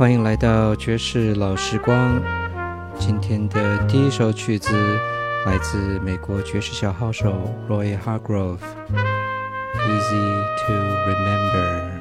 欢迎来到爵士老时光。今天的第一首曲子来自美国爵士小号手 Roy Hargrove，《Easy to Remember》。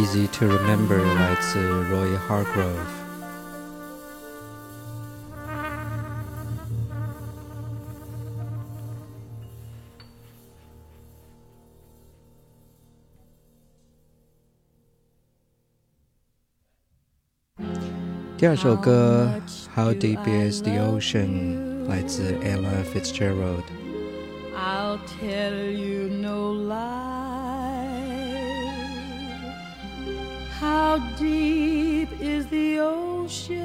Easy to remember 来自 Roy Hargrove。第二首歌《How Deep Is the Ocean》来自 Ella Fitzgerald。I'll tell you no lie. How deep is the ocean?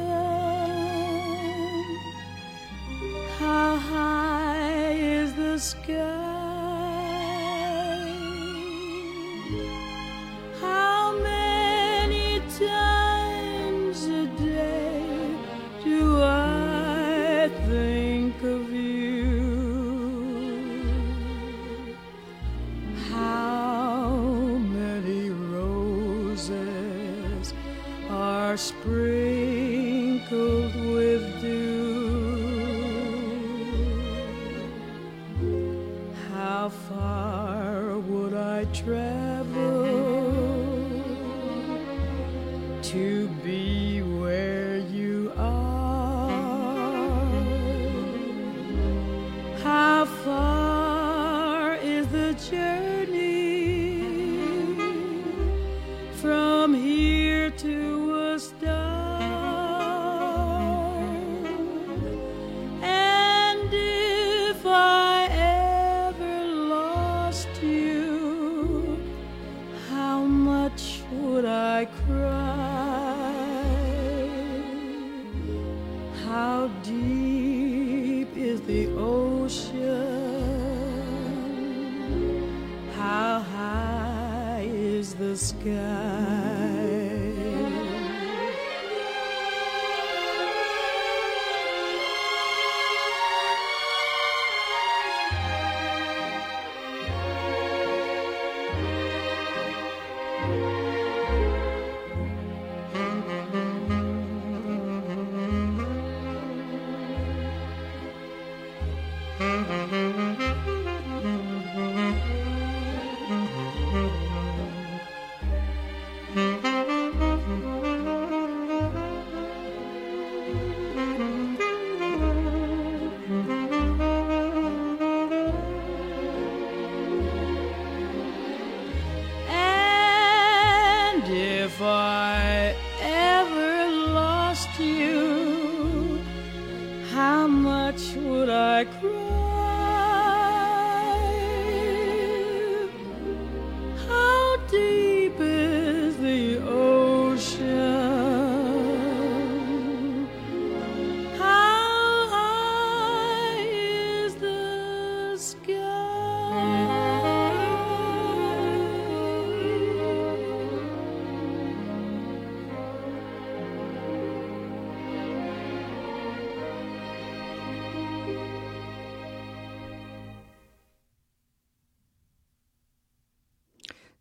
How high is the sky? Cry?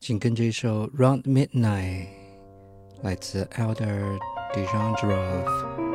紧跟着一首《Round Midnight》，来自 Eldar d e j o n d r o v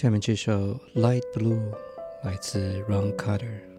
下面这首《Light Blue》来自 Ron Carter。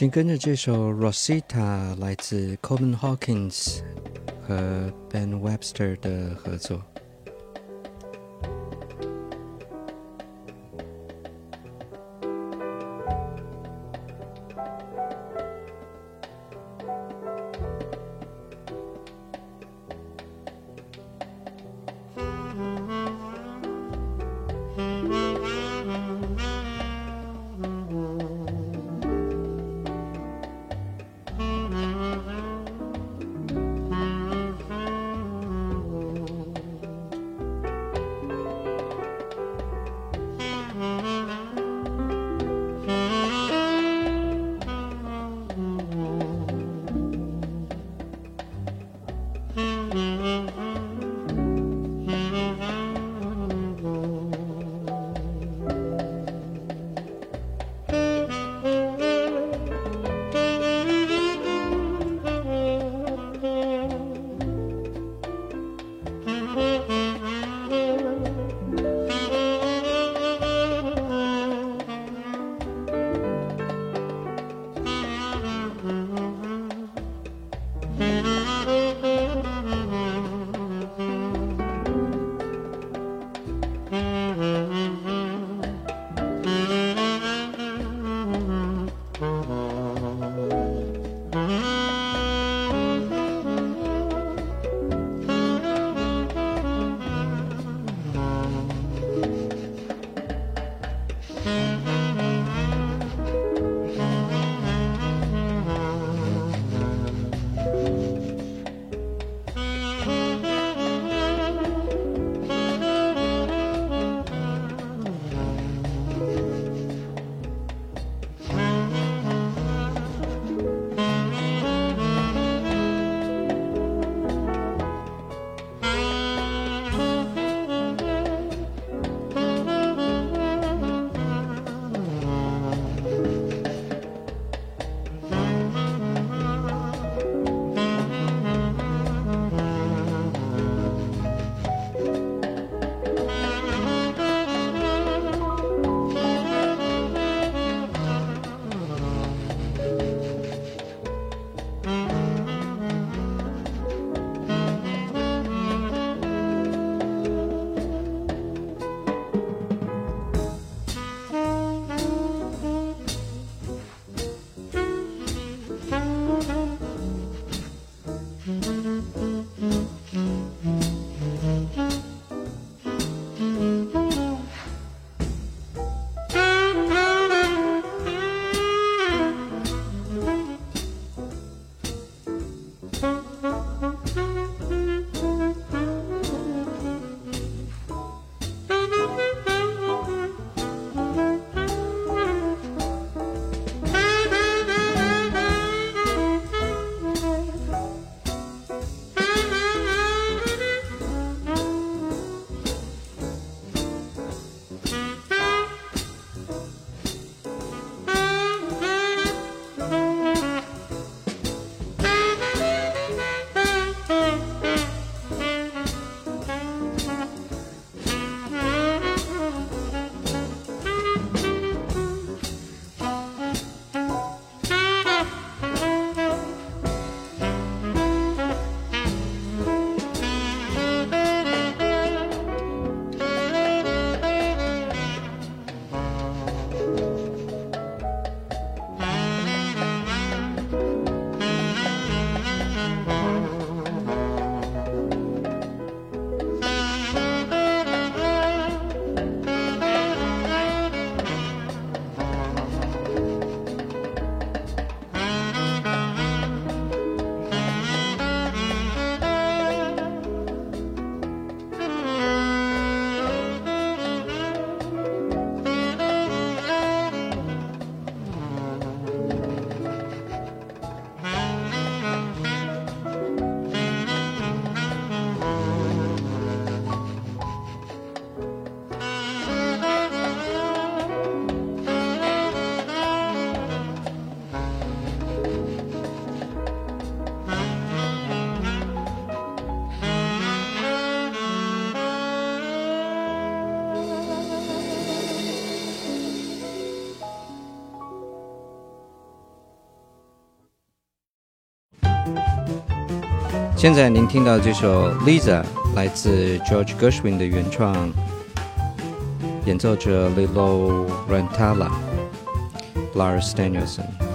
请跟着这首《Rosita》来自 Colin Hawkins 和 Ben Webster 的合作。现在您听到这首《Lisa》来自 George Gershwin 的原创，演奏者 Lilo Rantala，Lars Danielson。